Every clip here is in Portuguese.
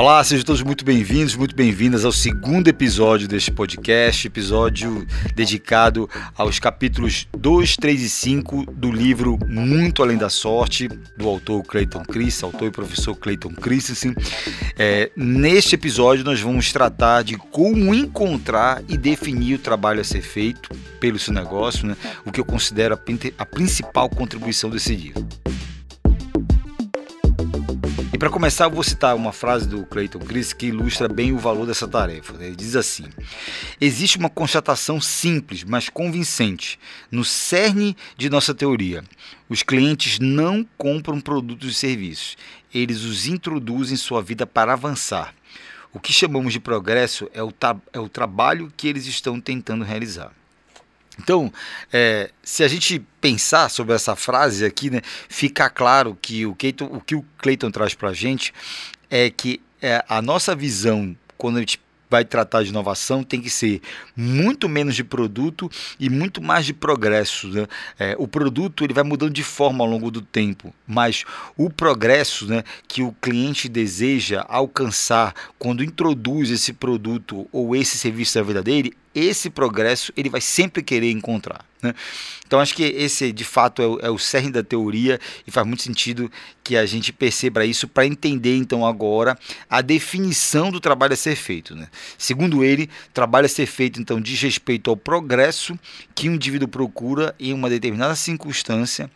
Olá, sejam todos muito bem-vindos, muito bem-vindas ao segundo episódio deste podcast, episódio dedicado aos capítulos 2, 3 e 5 do livro Muito Além da Sorte, do autor Clayton Christensen, autor e professor Clayton Christensen. É, neste episódio nós vamos tratar de como encontrar e definir o trabalho a ser feito pelo seu negócio, né? o que eu considero a, a principal contribuição desse livro para começar, eu vou citar uma frase do Clayton Chris que ilustra bem o valor dessa tarefa. Ele diz assim: Existe uma constatação simples, mas convincente, no cerne de nossa teoria. Os clientes não compram produtos e serviços, eles os introduzem em sua vida para avançar. O que chamamos de progresso é o, é o trabalho que eles estão tentando realizar. Então, é, se a gente pensar sobre essa frase aqui, né, fica claro que o, o que o Clayton traz para a gente é que é, a nossa visão, quando a gente vai tratar de inovação tem que ser muito menos de produto e muito mais de progresso. Né? É, o produto ele vai mudando de forma ao longo do tempo, mas o progresso né, que o cliente deseja alcançar quando introduz esse produto ou esse serviço na vida dele esse progresso ele vai sempre querer encontrar. Né? Então acho que esse de fato é o, é o cerne da teoria e faz muito sentido que a gente perceba isso para entender então agora a definição do trabalho a ser feito. Né? Segundo ele, trabalho a ser feito então diz respeito ao progresso que o indivíduo procura em uma determinada circunstância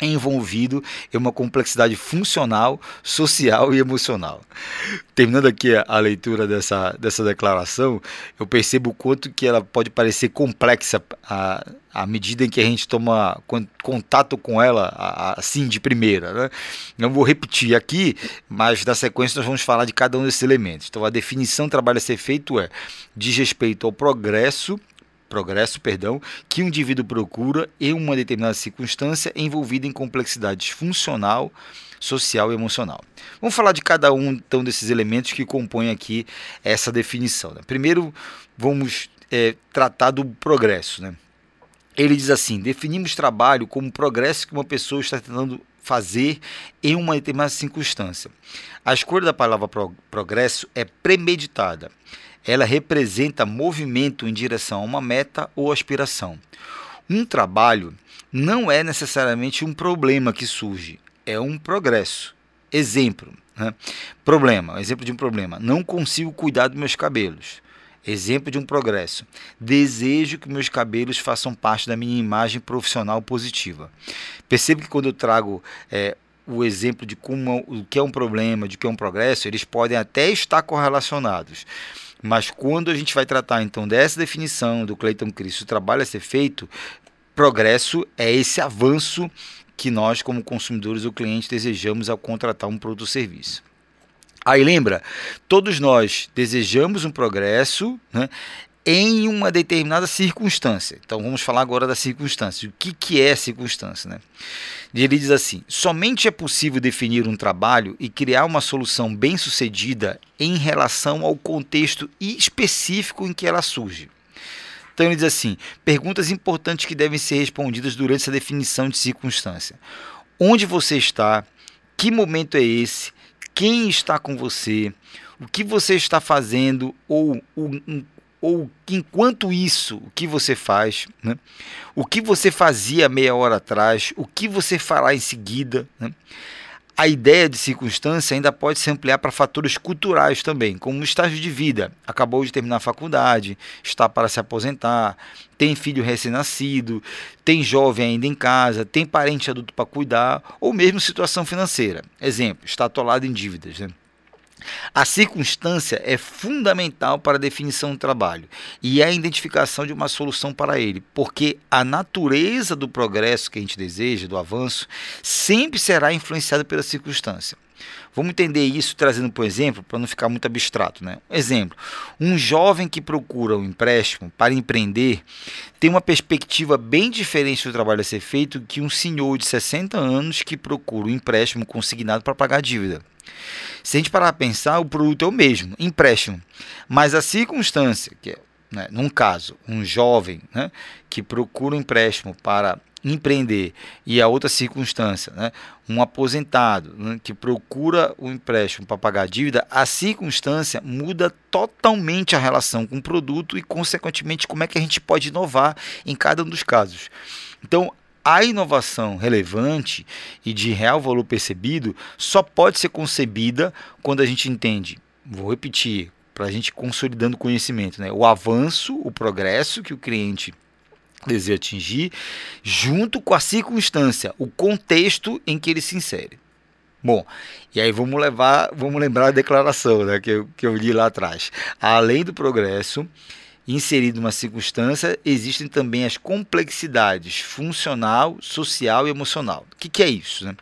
envolvido em uma complexidade funcional, social e emocional. Terminando aqui a, leitura dessa, dessa declaração, eu percebo o quanto que ela pode parecer complexa à, medida em que a gente toma contato com ela assim de primeira. Né? Não vou repetir aqui, mas na sequência nós vamos falar de cada um desses elementos. Então a definição do trabalho a ser feito é diz respeito ao progresso progresso, perdão, que o indivíduo procura em uma determinada circunstância envolvida em complexidades funcional, social e emocional. Vamos falar de cada um então desses elementos que compõem aqui essa definição. Né? Primeiro, vamos é, tratar do progresso. Né? Ele diz assim: definimos trabalho como progresso que uma pessoa está tentando fazer em uma determinada circunstância. A escolha da palavra progresso é premeditada ela representa movimento em direção a uma meta ou aspiração. Um trabalho não é necessariamente um problema que surge, é um progresso. Exemplo, né? problema, exemplo de um problema. Não consigo cuidar dos meus cabelos. Exemplo de um progresso. Desejo que meus cabelos façam parte da minha imagem profissional positiva. Percebo que quando eu trago é, o exemplo de como o que é um problema, de que é um progresso, eles podem até estar correlacionados. Mas quando a gente vai tratar então dessa definição do Clayton Christ, o trabalho a ser feito, progresso é esse avanço que nós, como consumidores ou clientes, desejamos ao contratar um produto ou serviço. Aí lembra, todos nós desejamos um progresso né, em uma determinada circunstância. Então vamos falar agora da circunstância. O que, que é circunstância? Né? Ele diz assim: somente é possível definir um trabalho e criar uma solução bem-sucedida em relação ao contexto específico em que ela surge. Então ele diz assim: perguntas importantes que devem ser respondidas durante essa definição de circunstância. Onde você está? Que momento é esse? Quem está com você? O que você está fazendo ou um ou enquanto isso, o que você faz, né? o que você fazia meia hora atrás, o que você fará em seguida. Né? A ideia de circunstância ainda pode se ampliar para fatores culturais também, como o estágio de vida, acabou de terminar a faculdade, está para se aposentar, tem filho recém-nascido, tem jovem ainda em casa, tem parente adulto para cuidar, ou mesmo situação financeira. Exemplo, está atolado em dívidas. Né? A circunstância é fundamental para a definição do trabalho e a identificação de uma solução para ele, porque a natureza do progresso que a gente deseja, do avanço, sempre será influenciada pela circunstância. Vamos entender isso trazendo por exemplo, para não ficar muito abstrato. Né? Exemplo: um jovem que procura um empréstimo para empreender tem uma perspectiva bem diferente do trabalho a ser feito que um senhor de 60 anos que procura um empréstimo consignado para pagar a dívida. Se a gente parar a pensar, o produto é o mesmo, empréstimo. Mas a circunstância, que é, né, num caso, um jovem né, que procura um empréstimo para empreender e a outra circunstância, né, um aposentado né, que procura o um empréstimo para pagar a dívida, a circunstância muda totalmente a relação com o produto e, consequentemente, como é que a gente pode inovar em cada um dos casos. Então, a inovação relevante e de real valor percebido só pode ser concebida quando a gente entende, vou repetir, para a gente consolidando conhecimento, né? o avanço, o progresso que o cliente deseja atingir, junto com a circunstância, o contexto em que ele se insere. Bom, e aí vamos levar, vamos lembrar a declaração né, que, eu, que eu li lá atrás. Além do progresso, inserido numa circunstância, existem também as complexidades funcional, social e emocional. O que, que é isso? Né?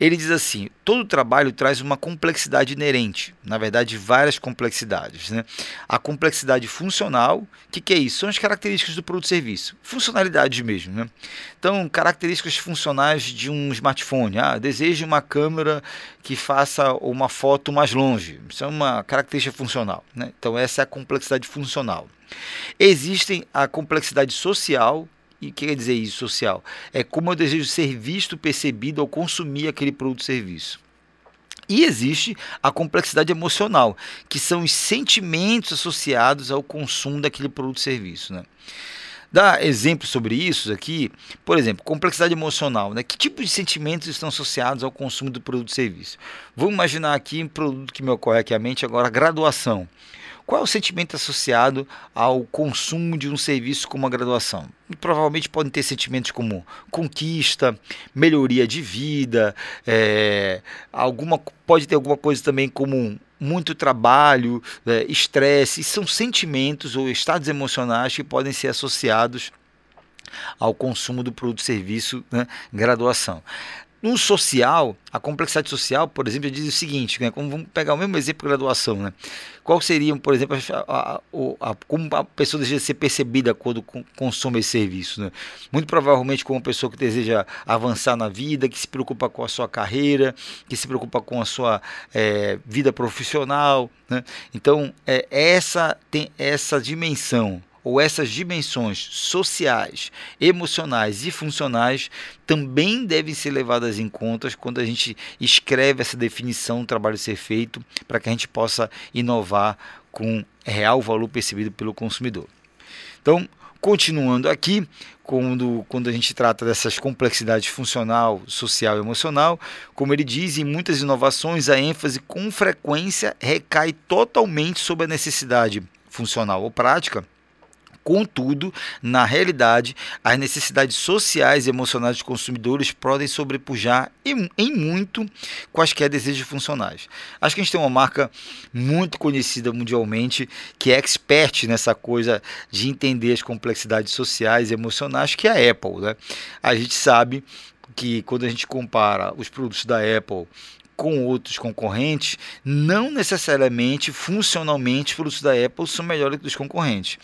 Ele diz assim: todo trabalho traz uma complexidade inerente, na verdade, várias complexidades. Né? A complexidade funcional, o que, que, é isso? São as características do produto e serviço, funcionalidades mesmo. Né? Então, características funcionais de um smartphone. Ah, desejo uma câmera que faça uma foto mais longe. Isso é uma característica funcional. Né? Então, essa é a complexidade funcional. Existem a complexidade social, e o que quer dizer isso, social? É como eu desejo ser visto, percebido ao consumir aquele produto ou serviço. E existe a complexidade emocional, que são os sentimentos associados ao consumo daquele produto ou serviço. Né? Dá exemplos sobre isso aqui, por exemplo, complexidade emocional, né? Que tipo de sentimentos estão associados ao consumo do produto ou serviço? Vamos imaginar aqui um produto que me ocorre aqui à mente agora, graduação. Qual é o sentimento associado ao consumo de um serviço como a graduação? Provavelmente podem ter sentimentos como conquista, melhoria de vida, é, alguma, pode ter alguma coisa também como muito trabalho, é, estresse. São sentimentos ou estados emocionais que podem ser associados ao consumo do produto serviço né, graduação. No social, a complexidade social, por exemplo, diz o seguinte, né, como vamos pegar o mesmo exemplo de graduação, né? Qual seria, por exemplo, a, a, a, como a pessoa deseja ser percebida quando consome esse serviço? Né? Muito provavelmente como uma pessoa que deseja avançar na vida, que se preocupa com a sua carreira, que se preocupa com a sua é, vida profissional. Né? Então, é, essa tem essa dimensão ou essas dimensões sociais, emocionais e funcionais também devem ser levadas em conta quando a gente escreve essa definição do trabalho ser feito para que a gente possa inovar com real valor percebido pelo consumidor. Então, continuando aqui, quando, quando a gente trata dessas complexidades funcional, social e emocional, como ele diz, em muitas inovações a ênfase com frequência recai totalmente sobre a necessidade funcional ou prática Contudo, na realidade, as necessidades sociais e emocionais dos consumidores podem sobrepujar em, em muito quaisquer desejos funcionais. Acho que a gente tem uma marca muito conhecida mundialmente que é expert nessa coisa de entender as complexidades sociais e emocionais, que é a Apple. Né? A gente sabe que quando a gente compara os produtos da Apple com outros concorrentes, não necessariamente funcionalmente os produtos da Apple são melhores que os concorrentes.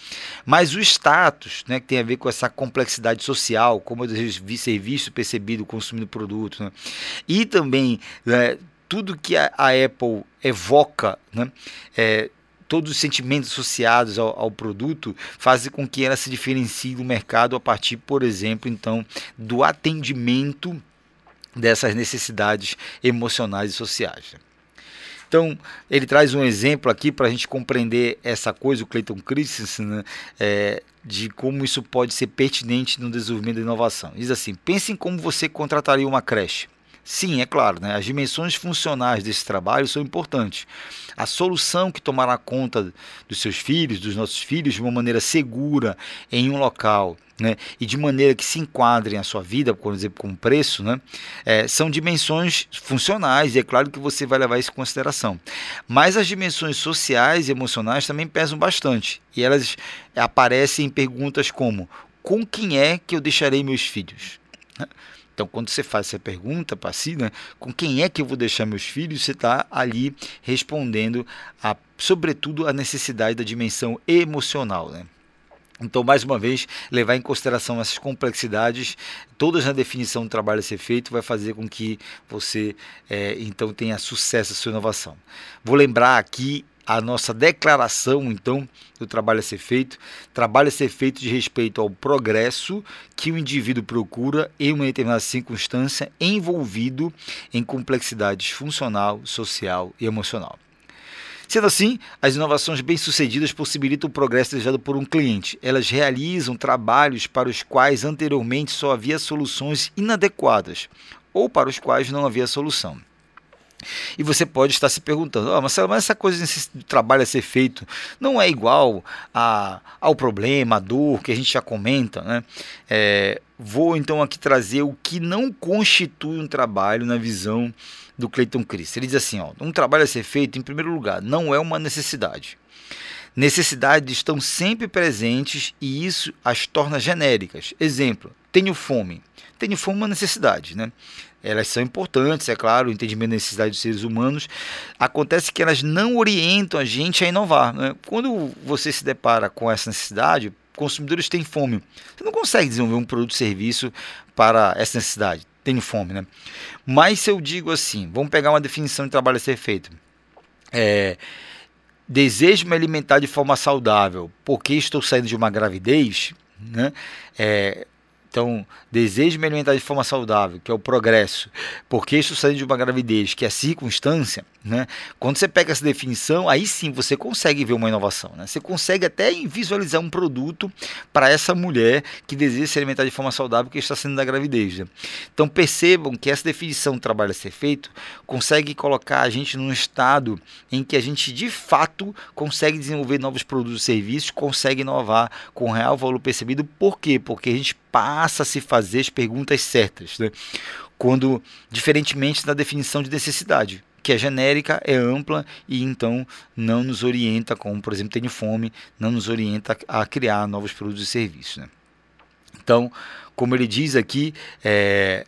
Mas o status, né, que tem a ver com essa complexidade social, como eu desejo ser visto, percebido, consumindo produto, né, e também né, tudo que a, a, Apple evoca, né, é, todos os sentimentos associados ao, ao, produto fazem com que ela se diferencie do mercado a partir, por exemplo, então, do atendimento dessas necessidades emocionais e sociais. Então, ele traz um exemplo aqui para a gente compreender essa coisa, o Clayton Christensen, né, é, de como isso pode ser pertinente no desenvolvimento da inovação. Diz assim: pense em como você contrataria uma creche. Sim, é claro, né? as dimensões funcionais desse trabalho são importantes. A solução que tomará conta dos seus filhos, dos nossos filhos, de uma maneira segura em um local né, e de maneira que se enquadrem a sua vida, por exemplo, com preço, né, é, são dimensões funcionais e é claro que você vai levar isso em consideração. Mas as dimensões sociais e emocionais também pesam bastante e elas aparecem em perguntas como: com quem é que eu deixarei meus filhos? Então, quando você faz essa pergunta né, com quem é que eu vou deixar meus filhos, você está ali respondendo, a, sobretudo, a necessidade da dimensão emocional. Né? Então, mais uma vez, levar em consideração essas complexidades, todas na definição do trabalho a ser feito, vai fazer com que você, é, então, tenha sucesso na sua inovação. Vou lembrar aqui a nossa declaração, então, do trabalho a ser feito. Trabalho a ser feito de respeito ao progresso que o indivíduo procura em uma determinada circunstância envolvido em complexidades funcional, social e emocional. Sendo assim, as inovações bem-sucedidas possibilitam o progresso desejado por um cliente. Elas realizam trabalhos para os quais anteriormente só havia soluções inadequadas ou para os quais não havia solução. E você pode estar se perguntando, oh, Marcelo, mas essa coisa desse trabalho a ser feito não é igual a, ao problema, à dor que a gente já comenta, né? É, vou então aqui trazer o que não constitui um trabalho na visão do Clayton Chris. Ele diz assim, ó, um trabalho a ser feito, em primeiro lugar, não é uma necessidade. Necessidades estão sempre presentes e isso as torna genéricas. Exemplo, tenho fome. Tenho fome é uma necessidade, né? Elas são importantes, é claro, o entendimento da necessidade dos seres humanos. Acontece que elas não orientam a gente a inovar. Né? Quando você se depara com essa necessidade, consumidores têm fome. Você não consegue desenvolver um produto ou serviço para essa necessidade. Tenho fome, né? Mas se eu digo assim, vamos pegar uma definição de trabalho a ser feito. É, desejo me alimentar de forma saudável porque estou saindo de uma gravidez, né? É, então, desejo me alimentar de forma saudável, que é o progresso, porque isso sai de uma gravidez, que é a circunstância, né? Quando você pega essa definição, aí sim você consegue ver uma inovação, né? Você consegue até visualizar um produto para essa mulher que deseja se alimentar de forma saudável, que está sendo da gravidez. Né? Então, percebam que essa definição do trabalho a ser feito consegue colocar a gente num estado em que a gente de fato consegue desenvolver novos produtos e serviços, consegue inovar com real valor percebido. Por quê? Porque a gente passa a se fazer as perguntas certas, né? quando diferentemente da definição de necessidade, que é genérica, é ampla e então não nos orienta, como por exemplo tenho fome, não nos orienta a criar novos produtos e serviços. Né? Então, como ele diz aqui, é,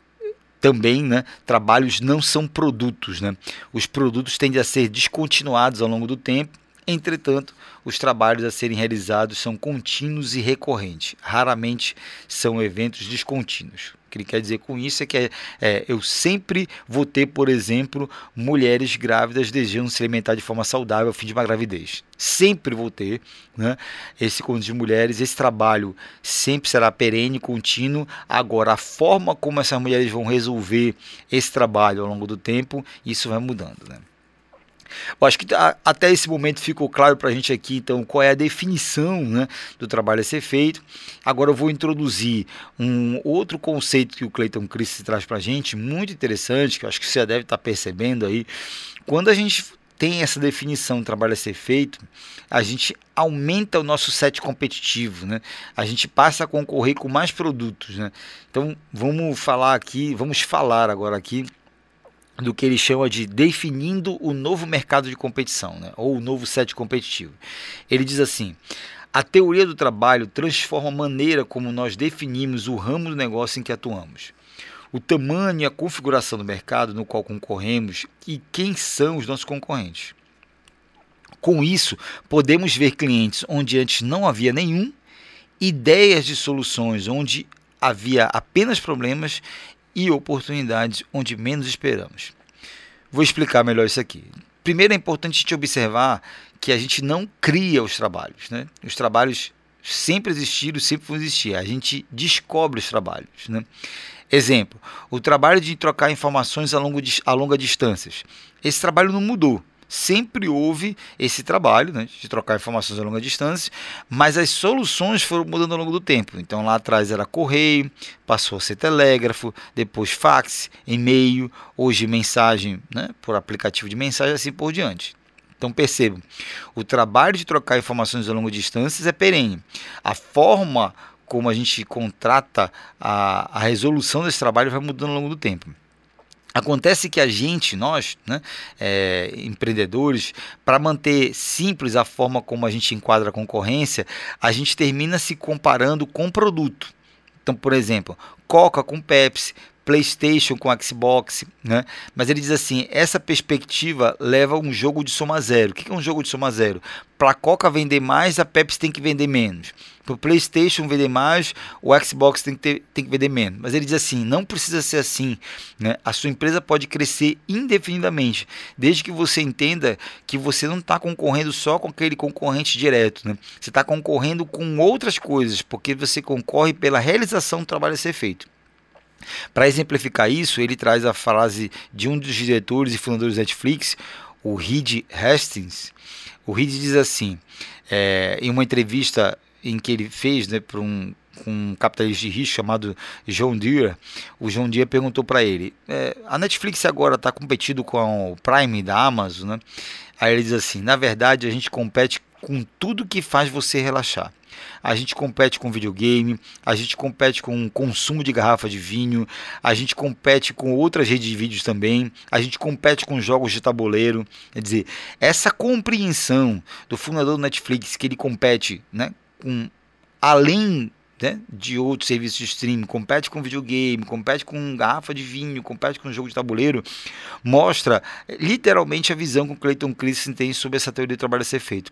também, né, trabalhos não são produtos, né? Os produtos tendem a ser descontinuados ao longo do tempo Entretanto, os trabalhos a serem realizados são contínuos e recorrentes, raramente são eventos descontínuos. O que ele quer dizer com isso é que é, eu sempre vou ter, por exemplo, mulheres grávidas desejando se alimentar de forma saudável ao fim de uma gravidez. Sempre vou ter né, esse conjunto de mulheres, esse trabalho sempre será perene, contínuo. Agora, a forma como essas mulheres vão resolver esse trabalho ao longo do tempo, isso vai mudando. Né? Eu acho que até esse momento ficou claro para a gente aqui, então, qual é a definição né, do trabalho a ser feito. Agora eu vou introduzir um outro conceito que o Clayton Christie traz para a gente, muito interessante, que eu acho que você já deve estar tá percebendo aí. Quando a gente tem essa definição do trabalho a ser feito, a gente aumenta o nosso set competitivo, né? A gente passa a concorrer com mais produtos, né? Então, vamos falar aqui, vamos falar agora aqui do que ele chama de definindo o novo mercado de competição, né? ou o novo set competitivo. Ele diz assim: a teoria do trabalho transforma a maneira como nós definimos o ramo do negócio em que atuamos. O tamanho e a configuração do mercado no qual concorremos e quem são os nossos concorrentes. Com isso, podemos ver clientes onde antes não havia nenhum, ideias de soluções onde havia apenas problemas e oportunidades onde menos esperamos. Vou explicar melhor isso aqui. Primeiro é importante gente observar que a gente não cria os trabalhos. Né? Os trabalhos sempre existiram, sempre vão existir. A gente descobre os trabalhos. Né? Exemplo, o trabalho de trocar informações a, longo, a longa distâncias. Esse trabalho não mudou sempre houve esse trabalho né, de trocar informações a longa distância, mas as soluções foram mudando ao longo do tempo. Então lá atrás era correio, passou a ser telégrafo, depois fax, e-mail, hoje mensagem né, por aplicativo de mensagem, assim por diante. Então percebam, o trabalho de trocar informações a longa distância é perene. A forma como a gente contrata a, a resolução desse trabalho vai mudando ao longo do tempo. Acontece que a gente, nós, né, é, empreendedores, para manter simples a forma como a gente enquadra a concorrência, a gente termina se comparando com o produto. Então, por exemplo, Coca com Pepsi, PlayStation com Xbox, né? Mas ele diz assim: essa perspectiva leva a um jogo de soma zero. O que é um jogo de soma zero? Para a Coca vender mais, a Pepsi tem que vender menos. Para o PlayStation vender mais, o Xbox tem que, ter, tem que vender menos. Mas ele diz assim: não precisa ser assim. Né? A sua empresa pode crescer indefinidamente, desde que você entenda que você não está concorrendo só com aquele concorrente direto. Né? Você está concorrendo com outras coisas, porque você concorre pela realização do trabalho a ser feito. Para exemplificar isso, ele traz a frase de um dos diretores e fundadores da Netflix, o Reed Hastings. O Reed diz assim, é, em uma entrevista em que ele fez né, para um, um capitalista de risco chamado John Deere, o John Deere perguntou para ele: é, a Netflix agora está competindo com o Prime da Amazon, né? Aí ele diz assim: na verdade a gente compete com tudo que faz você relaxar. A gente compete com videogame, a gente compete com consumo de garrafa de vinho, a gente compete com outras redes de vídeos também, a gente compete com jogos de tabuleiro. Quer dizer, essa compreensão do fundador do Netflix que ele compete né, com além né, de outros serviços de streaming, compete com videogame, compete com garrafa de vinho, compete com jogo de tabuleiro, mostra literalmente a visão que o Clayton Christensen tem sobre essa teoria do trabalho a ser feito.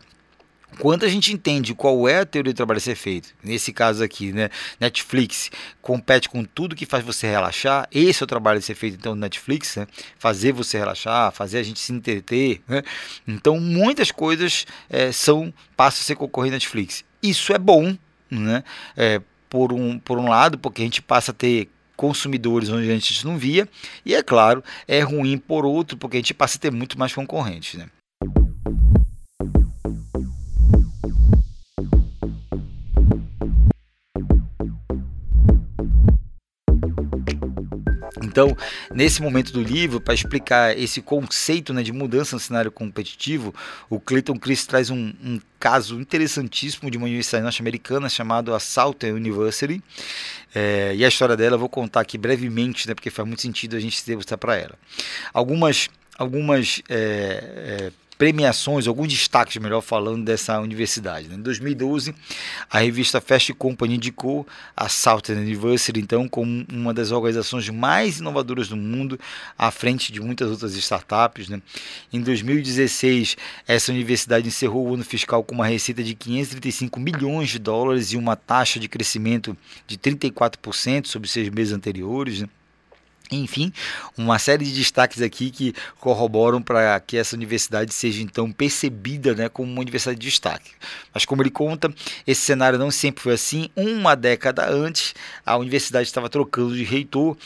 Quando a gente entende qual é a teoria do trabalho a ser feito, nesse caso aqui, né, Netflix compete com tudo que faz você relaxar, esse é o trabalho a ser feito então no Netflix, né, fazer você relaxar, fazer a gente se entreter, né, então muitas coisas é, são passam a ser concorrente na Netflix. Isso é bom, né, é, por, um, por um lado, porque a gente passa a ter consumidores onde a gente não via, e é claro, é ruim por outro, porque a gente passa a ter muito mais concorrentes, né. Então, nesse momento do livro, para explicar esse conceito né, de mudança no cenário competitivo, o Clayton Chris traz um, um caso interessantíssimo de uma universidade norte-americana chamada Southern University. É, e a história dela eu vou contar aqui brevemente, né, porque faz muito sentido a gente se debruçar para ela. Algumas, algumas é, é, premiações, alguns destaques, melhor falando, dessa universidade. Né? Em 2012, a revista Fast Company indicou a Southern University, então, como uma das organizações mais inovadoras do mundo, à frente de muitas outras startups. Né? Em 2016, essa universidade encerrou o ano fiscal com uma receita de 535 milhões de dólares e uma taxa de crescimento de 34% sobre seis meses anteriores. Né? Enfim, uma série de destaques aqui que corroboram para que essa universidade seja então percebida né, como uma universidade de destaque. Mas como ele conta, esse cenário não sempre foi assim. Uma década antes, a universidade estava trocando de reitor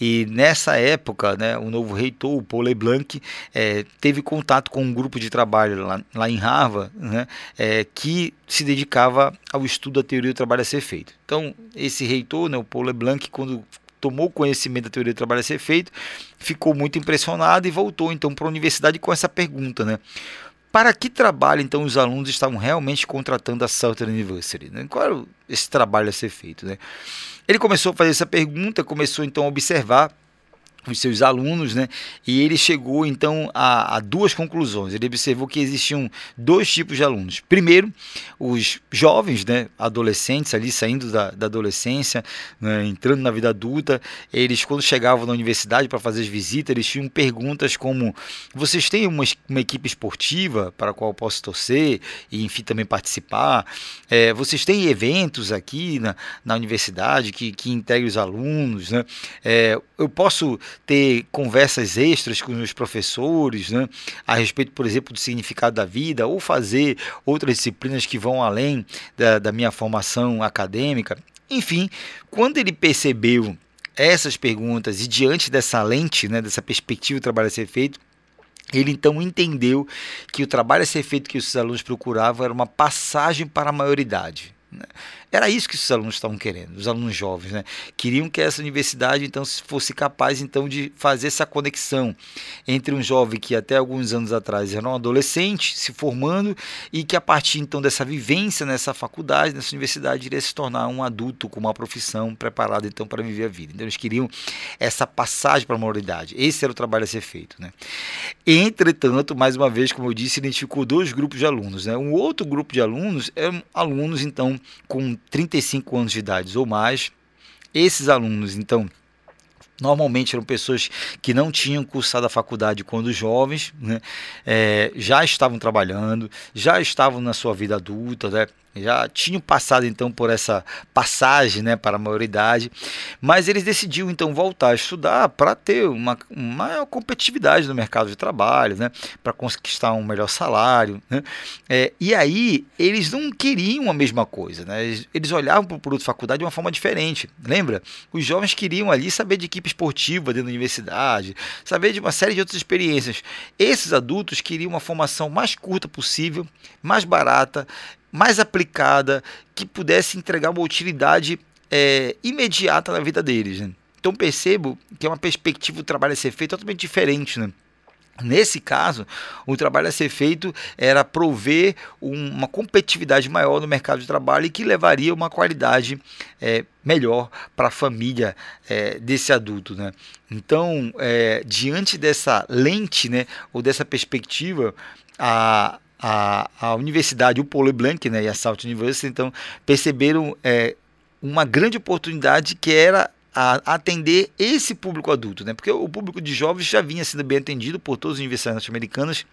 e nessa época, né, o novo reitor, o Paul LeBlanc, é, teve contato com um grupo de trabalho lá, lá em Harvard né, é, que se dedicava ao estudo da teoria do trabalho a ser feito. Então, esse reitor, né, o Paul LeBlanc, quando tomou conhecimento da teoria do trabalho a ser feito, ficou muito impressionado e voltou então para a universidade com essa pergunta, né? Para que trabalho então os alunos estavam realmente contratando a Southern University? Né? Qual era esse trabalho a ser feito? Né? Ele começou a fazer essa pergunta, começou então a observar os seus alunos, né? E ele chegou então a, a, duas conclusões. Ele observou que existiam dois tipos de alunos. Primeiro, os jovens, né? Adolescentes ali saindo da, da adolescência, né? entrando na vida adulta, eles quando chegavam na universidade para fazer as visitas, eles tinham perguntas como: vocês têm uma, uma equipe esportiva para a qual posso torcer e enfim também participar? É, vocês têm eventos aqui na, na universidade que, que integrem os alunos, né? É, eu posso ter conversas extras com os professores, né, a respeito, por exemplo, do significado da vida, ou fazer outras disciplinas que vão além da, da minha formação acadêmica. Enfim, quando ele percebeu essas perguntas e diante dessa lente, né, dessa perspectiva do trabalho a ser feito, ele então entendeu que o trabalho a ser feito que os alunos procuravam era uma passagem para a maioridade. Né? Era isso que os alunos estavam querendo, os alunos jovens, né? Queriam que essa universidade então fosse capaz então de fazer essa conexão entre um jovem que até alguns anos atrás era um adolescente se formando e que a partir então dessa vivência nessa faculdade, nessa universidade, iria se tornar um adulto com uma profissão preparado então para viver a vida. Então eles queriam essa passagem para a maioridade. Esse era o trabalho a ser feito, né? Entretanto, mais uma vez, como eu disse, identificou dois grupos de alunos, né? Um outro grupo de alunos eram alunos então com 35 anos de idade ou mais. Esses alunos, então, Normalmente eram pessoas que não tinham cursado a faculdade quando jovens, né? é, já estavam trabalhando, já estavam na sua vida adulta, né? Já tinham passado então por essa passagem né, para a maioridade, mas eles decidiram então voltar a estudar para ter uma, maior competitividade no mercado de trabalho, né, para conquistar um melhor salário. Né, é, e aí eles não queriam a mesma coisa, né, eles, eles olhavam para o produto faculdade de uma forma diferente. Lembra? Os jovens queriam ali saber de equipe esportiva dentro da universidade, saber de uma série de outras experiências. Esses adultos queriam uma formação mais curta possível, mais barata mais aplicada, que pudesse entregar uma utilidade é, imediata na vida deles. Né? Então percebo que é uma perspectiva do trabalho a ser feito totalmente diferente. Né? Nesse caso, o trabalho a ser feito era prover uma competitividade maior no mercado de trabalho e que levaria uma qualidade é, melhor para a família é, desse adulto. Né? Então, é, diante dessa lente né, ou dessa perspectiva, a, a, a universidade, o Polo Blanc né, e a South University, então perceberam é, uma grande oportunidade que era a atender esse público adulto, né? Porque o público de jovens já vinha sendo bem atendido por todas as universidades norte-americanas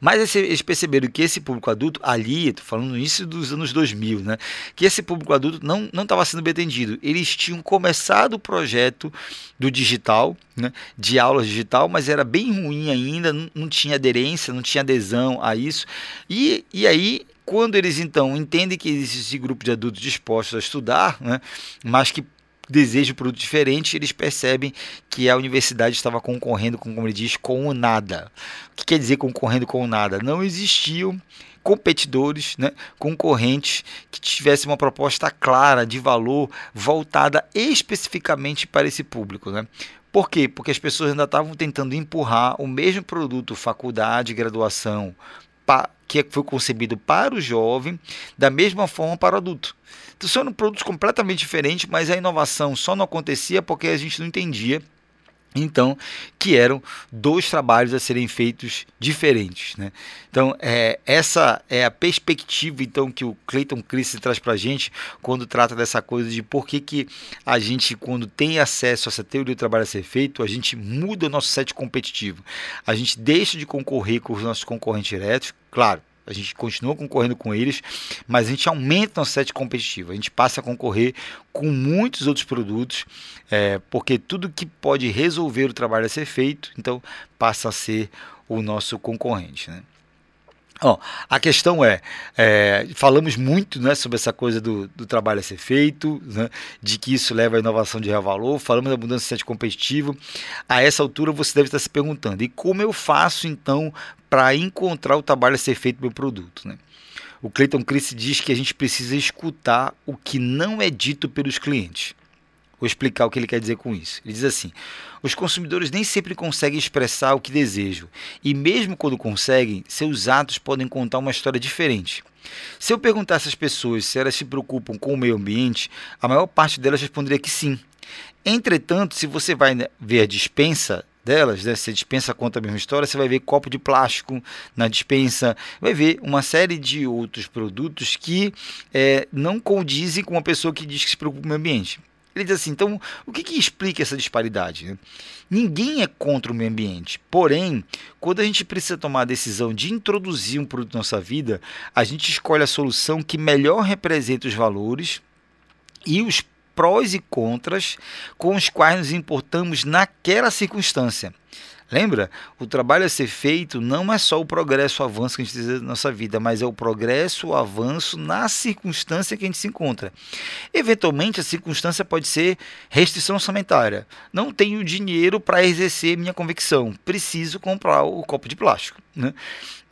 mas eles perceberam que esse público adulto, ali, estou falando no início dos anos 2000, né, que esse público adulto não estava sendo bem atendido. Eles tinham começado o projeto do digital, né, de aulas digital, mas era bem ruim ainda, não, não tinha aderência, não tinha adesão a isso. E, e aí quando eles então entendem que existe esse grupo de adultos dispostos a estudar, né, mas que deseja um produto diferente, eles percebem que a universidade estava concorrendo com, como ele diz, com o nada. O que quer dizer concorrendo com o nada? Não existiam competidores, né, concorrentes que tivessem uma proposta clara de valor voltada especificamente para esse público. Né? Por quê? Porque as pessoas ainda estavam tentando empurrar o mesmo produto, faculdade, graduação, que foi concebido para o jovem, da mesma forma para o adulto. Então são produtos completamente diferentes, mas a inovação só não acontecia porque a gente não entendia então que eram dois trabalhos a serem feitos diferentes, né? Então é, essa é a perspectiva então que o Clayton Christie traz para a gente quando trata dessa coisa de por que, que a gente quando tem acesso a essa teoria do trabalho a ser feito a gente muda o nosso set competitivo, a gente deixa de concorrer com os nossos concorrentes diretos, claro a gente continua concorrendo com eles, mas a gente aumenta o set competitivo. A gente passa a concorrer com muitos outros produtos, é, porque tudo que pode resolver o trabalho a ser feito, então passa a ser o nosso concorrente. Né? Ó, a questão é, é, falamos muito né, sobre essa coisa do, do trabalho a ser feito, né, de que isso leva à inovação de real valor, falamos da mudança de set competitivo. A essa altura você deve estar se perguntando, e como eu faço então para encontrar o trabalho a ser feito do meu produto? Né? O Clayton Chris diz que a gente precisa escutar o que não é dito pelos clientes. Vou explicar o que ele quer dizer com isso. Ele diz assim: os consumidores nem sempre conseguem expressar o que desejam, e mesmo quando conseguem, seus atos podem contar uma história diferente. Se eu perguntasse às pessoas se elas se preocupam com o meio ambiente, a maior parte delas responderia que sim. Entretanto, se você vai ver a dispensa delas, né? Você dispensa conta a mesma história, você vai ver copo de plástico na dispensa, vai ver uma série de outros produtos que é, não condizem com uma pessoa que diz que se preocupa com o meio ambiente. Ele diz assim: então, o que, que explica essa disparidade? Né? Ninguém é contra o meio ambiente, porém, quando a gente precisa tomar a decisão de introduzir um produto na nossa vida, a gente escolhe a solução que melhor representa os valores e os prós e contras com os quais nos importamos naquela circunstância. Lembra? O trabalho a ser feito não é só o progresso, o avanço que a gente deseja na nossa vida, mas é o progresso, o avanço na circunstância que a gente se encontra. Eventualmente, a circunstância pode ser restrição orçamentária. Não tenho dinheiro para exercer minha convicção. Preciso comprar o copo de plástico. Né?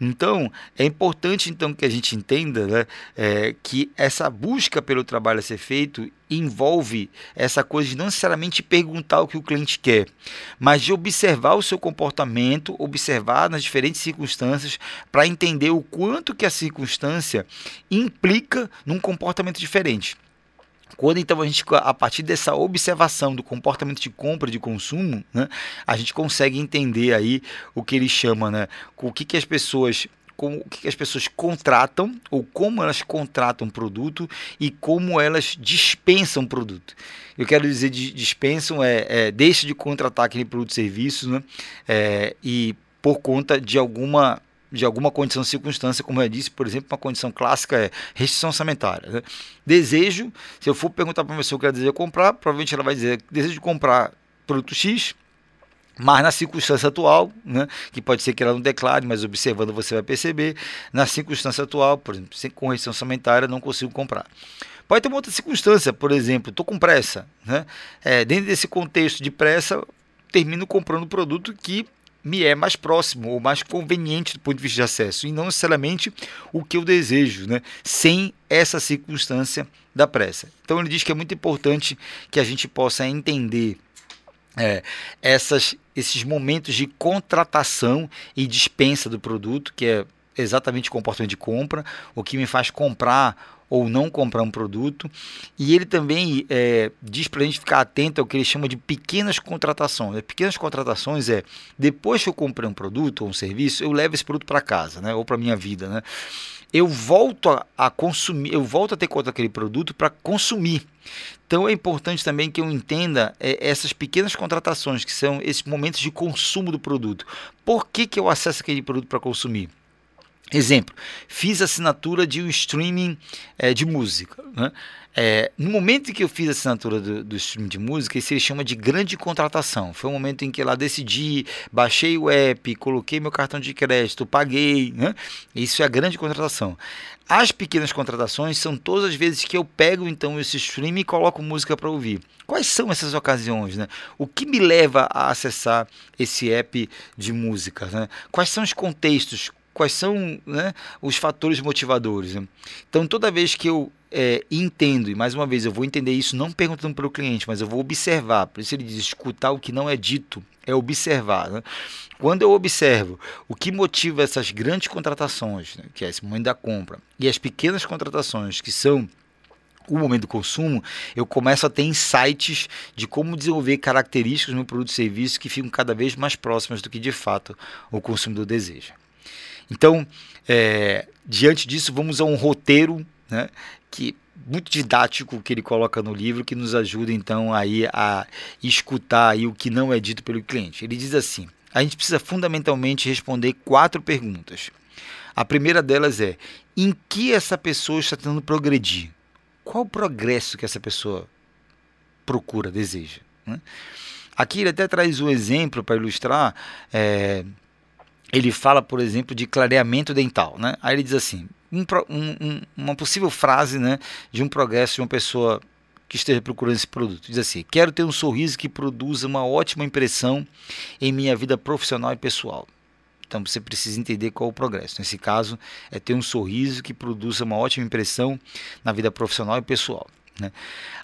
Então, é importante então que a gente entenda né, é, que essa busca pelo trabalho a ser feito envolve essa coisa de não necessariamente perguntar o que o cliente quer, mas de observar o seu comportamento, observar nas diferentes circunstâncias para entender o quanto que a circunstância implica num comportamento diferente. Quando então a gente, a partir dessa observação do comportamento de compra e de consumo, né, a gente consegue entender aí o que ele chama, né, o que, que as pessoas como o que as pessoas contratam ou como elas contratam produto e como elas dispensam produto. Eu quero dizer dispensam é, é deixa de contratar aquele produto e serviço, né? É, e por conta de alguma de alguma condição circunstância, como eu disse, por exemplo, uma condição clássica é restrição orçamentária. Né? Desejo, se eu for perguntar para uma pessoa que ela deseja comprar, provavelmente ela vai dizer desejo comprar produto X, mas na circunstância atual, né, que pode ser que ela não declare, mas observando você vai perceber, na circunstância atual, por exemplo, sem correção orçamentária, não consigo comprar. Pode ter uma outra circunstância, por exemplo, estou com pressa. Né? É, dentro desse contexto de pressa, termino comprando um produto que me é mais próximo ou mais conveniente do ponto de vista de acesso, e não necessariamente o que eu desejo, né? sem essa circunstância da pressa. Então ele diz que é muito importante que a gente possa entender é, essas, esses momentos de contratação e dispensa do produto, que é exatamente o comportamento de compra, o que me faz comprar ou não comprar um produto. E ele também é, diz para a gente ficar atento ao que ele chama de pequenas contratações. Pequenas contratações é depois que eu comprei um produto ou um serviço, eu levo esse produto para casa, né, ou para minha vida, né? Eu volto a, a consumir, eu volto a ter conta aquele produto para consumir. Então é importante também que eu entenda é, essas pequenas contratações, que são esses momentos de consumo do produto. Por que, que eu acesso aquele produto para consumir? Exemplo, fiz assinatura de um streaming é, de música. Né? É, no momento em que eu fiz a assinatura do, do streaming de música, isso ele chama de grande contratação. Foi o um momento em que lá decidi, baixei o app, coloquei meu cartão de crédito, paguei. Né? Isso é a grande contratação. As pequenas contratações são todas as vezes que eu pego então esse streaming e coloco música para ouvir. Quais são essas ocasiões? Né? O que me leva a acessar esse app de música? Né? Quais são os contextos? Quais são né, os fatores motivadores. Né? Então, toda vez que eu é, entendo, e mais uma vez eu vou entender isso não perguntando para o cliente, mas eu vou observar. Por isso ele diz: escutar o que não é dito, é observar. Né? Quando eu observo o que motiva essas grandes contratações, né, que é esse momento da compra, e as pequenas contratações, que são o momento do consumo, eu começo a ter insights de como desenvolver características no meu produto e serviço que ficam cada vez mais próximas do que de fato o consumidor deseja. Então, é, diante disso, vamos a um roteiro né, que muito didático que ele coloca no livro que nos ajuda então aí a escutar aí o que não é dito pelo cliente. Ele diz assim: a gente precisa fundamentalmente responder quatro perguntas. A primeira delas é: em que essa pessoa está tentando progredir? Qual o progresso que essa pessoa procura, deseja? Né? Aqui ele até traz um exemplo para ilustrar. É, ele fala, por exemplo, de clareamento dental. Né? Aí ele diz assim: um, um, uma possível frase né, de um progresso de uma pessoa que esteja procurando esse produto. Diz assim: Quero ter um sorriso que produza uma ótima impressão em minha vida profissional e pessoal. Então você precisa entender qual é o progresso. Nesse caso, é ter um sorriso que produza uma ótima impressão na vida profissional e pessoal. Né?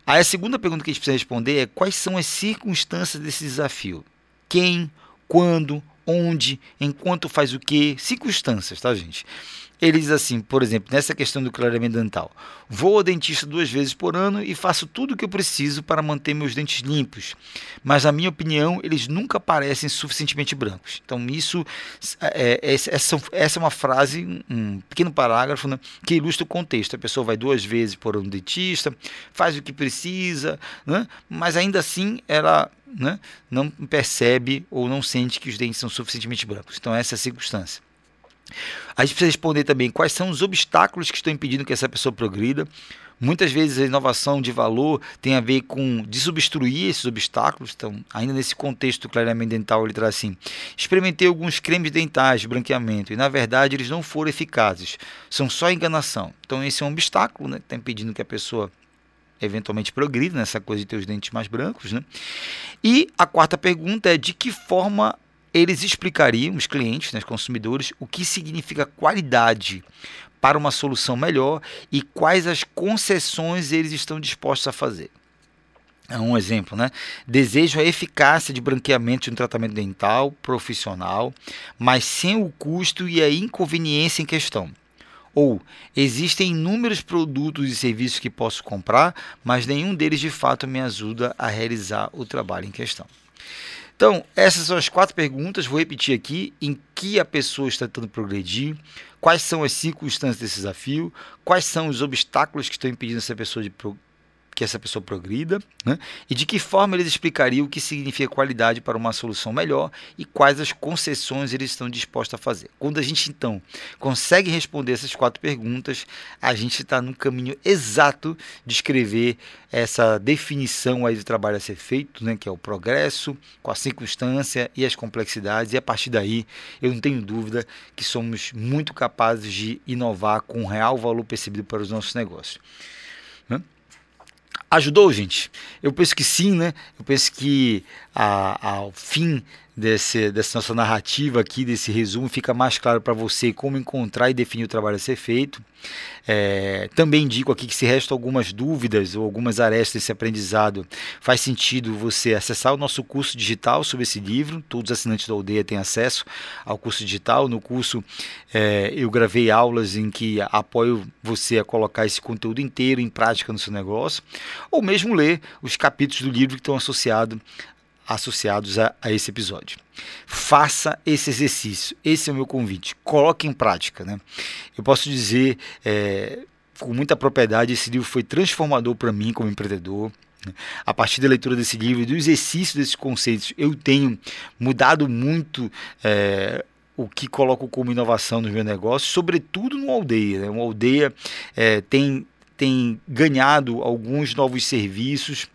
Aí a segunda pergunta que a gente precisa responder é: quais são as circunstâncias desse desafio? Quem, quando, onde, enquanto faz o que, circunstâncias, tá, gente? Ele diz assim, por exemplo, nessa questão do clareamento dental: vou ao dentista duas vezes por ano e faço tudo o que eu preciso para manter meus dentes limpos, mas na minha opinião eles nunca parecem suficientemente brancos. Então isso, é, é, essa, essa é uma frase, um pequeno parágrafo né, que ilustra o contexto. A pessoa vai duas vezes por ano ao dentista, faz o que precisa, né, mas ainda assim ela né, não percebe ou não sente que os dentes são suficientemente brancos. Então essa é a circunstância. A gente precisa responder também quais são os obstáculos que estão impedindo que essa pessoa progrida. Muitas vezes a inovação de valor tem a ver com desobstruir esses obstáculos. Então, ainda nesse contexto do clareamento dental, ele traz assim: experimentei alguns cremes dentais de branqueamento e, na verdade, eles não foram eficazes, são só enganação. Então, esse é um obstáculo né, que está impedindo que a pessoa eventualmente progrida nessa coisa de ter os dentes mais brancos. Né? E a quarta pergunta é: de que forma eles explicariam, os clientes, né, os consumidores, o que significa qualidade para uma solução melhor e quais as concessões eles estão dispostos a fazer. É um exemplo, né? Desejo a eficácia de branqueamento de um tratamento dental profissional, mas sem o custo e a inconveniência em questão. Ou existem inúmeros produtos e serviços que posso comprar, mas nenhum deles de fato me ajuda a realizar o trabalho em questão. Então, essas são as quatro perguntas. Vou repetir aqui: em que a pessoa está tentando progredir, quais são as circunstâncias desse desafio, quais são os obstáculos que estão impedindo essa pessoa de que essa pessoa progrida, né? e de que forma eles explicariam o que significa qualidade para uma solução melhor e quais as concessões eles estão dispostos a fazer. Quando a gente então consegue responder essas quatro perguntas, a gente está no caminho exato de escrever essa definição aí do trabalho a ser feito, né? que é o progresso, com a circunstância e as complexidades, e a partir daí eu não tenho dúvida que somos muito capazes de inovar com real valor percebido para os nossos negócios. Né? Ajudou, gente? Eu penso que sim, né? Eu penso que a, ao fim desse, dessa nossa narrativa aqui, desse resumo, fica mais claro para você como encontrar e definir o trabalho a ser feito. É, também indico aqui que se restam algumas dúvidas ou algumas arestas desse aprendizado, faz sentido você acessar o nosso curso digital sobre esse livro. Todos os assinantes da aldeia têm acesso ao curso digital. No curso é, eu gravei aulas em que apoio você a colocar esse conteúdo inteiro em prática no seu negócio, ou mesmo ler os capítulos do livro que estão associados associados a, a, esse episódio. Faça esse exercício, esse é o meu convite. Coloque em prática. Né? Eu posso dizer é, com muita propriedade: esse livro foi transformador para mim como empreendedor. Né? A partir da leitura desse livro e do exercício desses conceitos, eu tenho mudado muito é, o que coloco como inovação no meu negócio, sobretudo no aldeia. Né? Uma aldeia é, tem, tem ganhado alguns novos serviços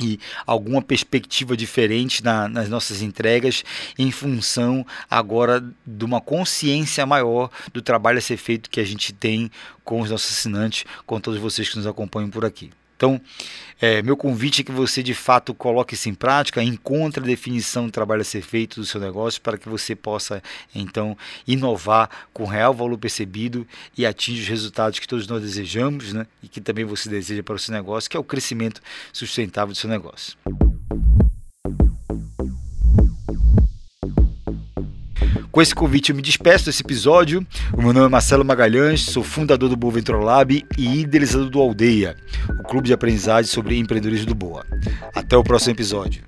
e alguma perspectiva diferente na, nas nossas entregas em função agora de uma consciência maior do trabalho a ser feito que a gente tem com os nossos assinantes, com todos vocês que nos acompanham por aqui. Então, é, meu convite é que você de fato coloque isso em prática, encontre a definição do trabalho a ser feito do seu negócio para que você possa então inovar com real valor percebido e atingir os resultados que todos nós desejamos né, e que também você deseja para o seu negócio, que é o crescimento sustentável do seu negócio. Com esse convite eu me despeço desse episódio. O meu nome é Marcelo Magalhães, sou fundador do Boa Ventura Lab e idealizador do Aldeia, o clube de aprendizagem sobre empreendedorismo do Boa. Até o próximo episódio.